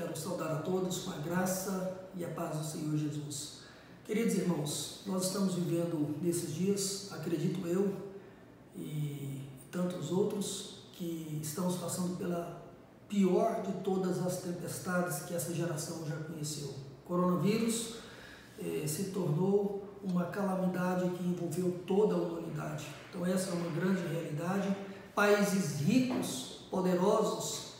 Quero saudar a todos com a graça e a paz do Senhor Jesus. Queridos irmãos, nós estamos vivendo nesses dias, acredito eu, e tantos outros, que estamos passando pela pior de todas as tempestades que essa geração já conheceu. O coronavírus eh, se tornou uma calamidade que envolveu toda a humanidade. Então, essa é uma grande realidade. Países ricos, poderosos,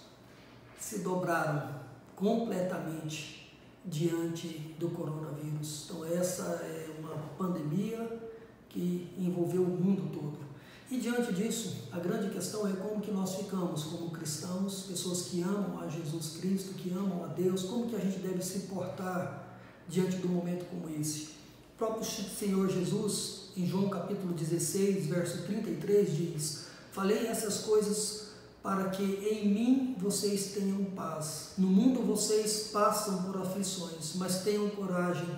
se dobraram completamente diante do coronavírus. Então, essa é uma pandemia que envolveu o mundo todo. E diante disso, a grande questão é como que nós ficamos como cristãos, pessoas que amam a Jesus Cristo, que amam a Deus, como que a gente deve se portar diante de um momento como esse. O próprio Senhor Jesus, em João capítulo 16, verso 33, diz: Falei essas coisas para que em mim vocês tenham paz. No mundo vocês passam por aflições, mas tenham coragem,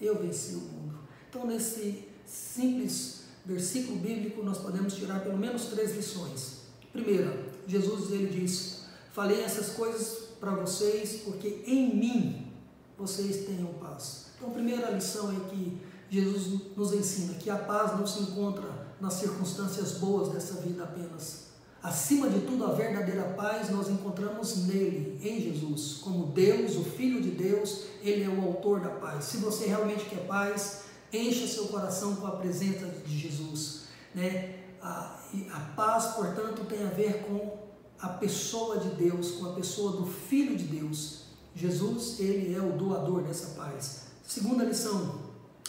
eu venci o mundo. Então, nesse simples versículo bíblico, nós podemos tirar pelo menos três lições. Primeira, Jesus ele diz: Falei essas coisas para vocês porque em mim vocês tenham paz. Então, a primeira lição é que Jesus nos ensina que a paz não se encontra nas circunstâncias boas dessa vida apenas. Acima de tudo, a verdadeira paz nós encontramos nele, em Jesus. Como Deus, o Filho de Deus, ele é o autor da paz. Se você realmente quer paz, Encha seu coração com a presença de Jesus. Né? A, a paz, portanto, tem a ver com a pessoa de Deus, com a pessoa do Filho de Deus. Jesus, ele é o doador dessa paz. Segunda lição,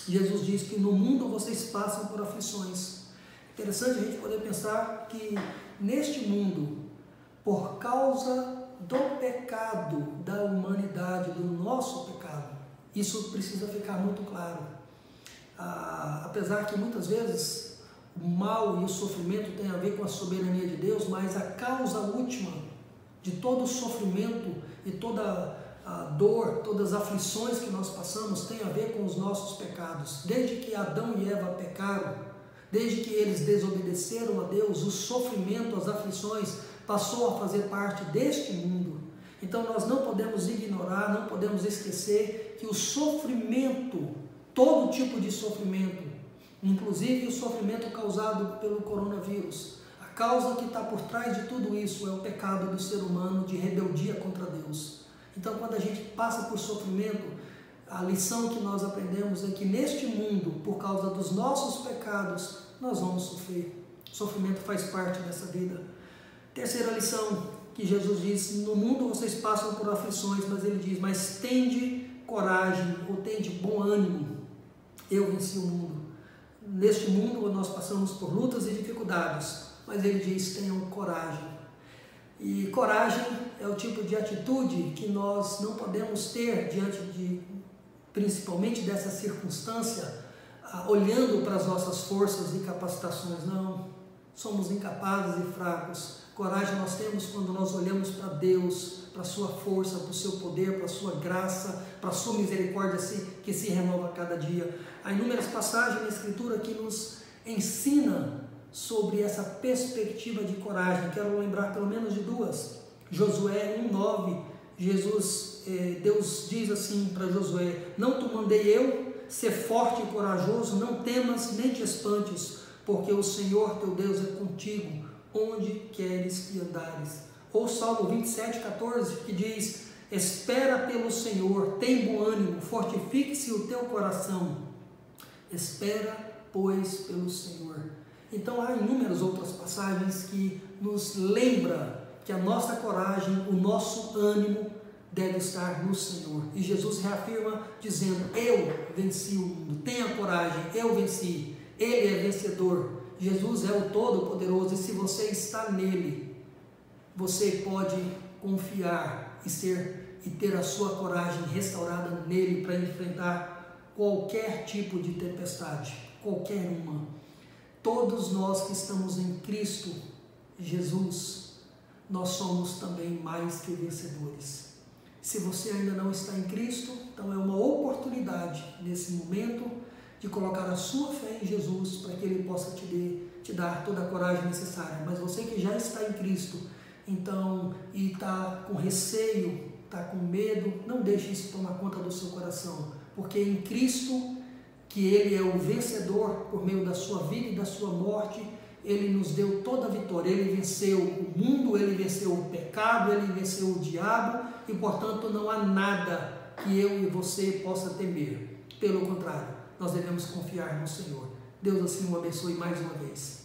Jesus diz que no mundo vocês passam por aflições. Interessante a gente poder pensar que neste mundo, por causa do pecado da humanidade, do nosso pecado, isso precisa ficar muito claro ah, apesar que muitas vezes o mal e o sofrimento têm a ver com a soberania de Deus, mas a causa última de todo o sofrimento e toda a dor, todas as aflições que nós passamos tem a ver com os nossos pecados. Desde que Adão e Eva pecaram, desde que eles desobedeceram a Deus, o sofrimento, as aflições passou a fazer parte deste mundo. Então nós não podemos ignorar, não podemos esquecer que o sofrimento todo tipo de sofrimento, inclusive o sofrimento causado pelo coronavírus. A causa que está por trás de tudo isso é o pecado do ser humano de rebeldia contra Deus. Então, quando a gente passa por sofrimento, a lição que nós aprendemos é que neste mundo, por causa dos nossos pecados, nós vamos sofrer. O sofrimento faz parte dessa vida. Terceira lição que Jesus diz: No mundo vocês passam por aflições, mas ele diz: Mas tende coragem ou tende bom ânimo eu venci o mundo. Neste mundo nós passamos por lutas e dificuldades, mas ele diz: tenham coragem. E coragem é o tipo de atitude que nós não podemos ter diante de, principalmente dessa circunstância, olhando para as nossas forças e capacitações. Não, somos incapazes e fracos. Coragem nós temos quando nós olhamos para Deus, para a sua força, para o seu poder, para a sua graça, para a sua misericórdia que se renova a cada dia. Há inúmeras passagens na Escritura que nos ensina sobre essa perspectiva de coragem. Quero lembrar pelo menos de duas. Josué 1,9, Jesus, eh, Deus diz assim para Josué: Não te mandei eu ser forte e corajoso, não temas nem te espantes, porque o Senhor teu Deus é contigo, onde queres que andares. Ou Salmo 27, 14, que diz: Espera pelo Senhor, tem bom ânimo, fortifique-se o teu coração. Espera, pois, pelo Senhor. Então há inúmeras outras passagens que nos lembra que a nossa coragem, o nosso ânimo deve estar no Senhor. E Jesus reafirma dizendo: Eu venci o mundo. Tenha coragem, eu venci. Ele é vencedor. Jesus é o Todo-Poderoso e se você está nele, você pode confiar e ser e ter a sua coragem restaurada nele para enfrentar qualquer tipo de tempestade, qualquer uma. Todos nós que estamos em Cristo Jesus, nós somos também mais que vencedores. Se você ainda não está em Cristo, então é uma oportunidade nesse momento de colocar a sua fé em Jesus para que Ele possa te, te dar toda a coragem necessária. Mas você que já está em Cristo, então, e está com receio, está com medo, não deixe isso tomar conta do seu coração, porque em Cristo, que Ele é o vencedor por meio da sua vida e da sua morte, Ele nos deu toda a vitória. Ele venceu o mundo, Ele venceu o pecado, Ele venceu o diabo e, portanto, não há nada que eu e você possa temer. Pelo contrário, nós devemos confiar no Senhor. Deus assim o abençoe mais uma vez.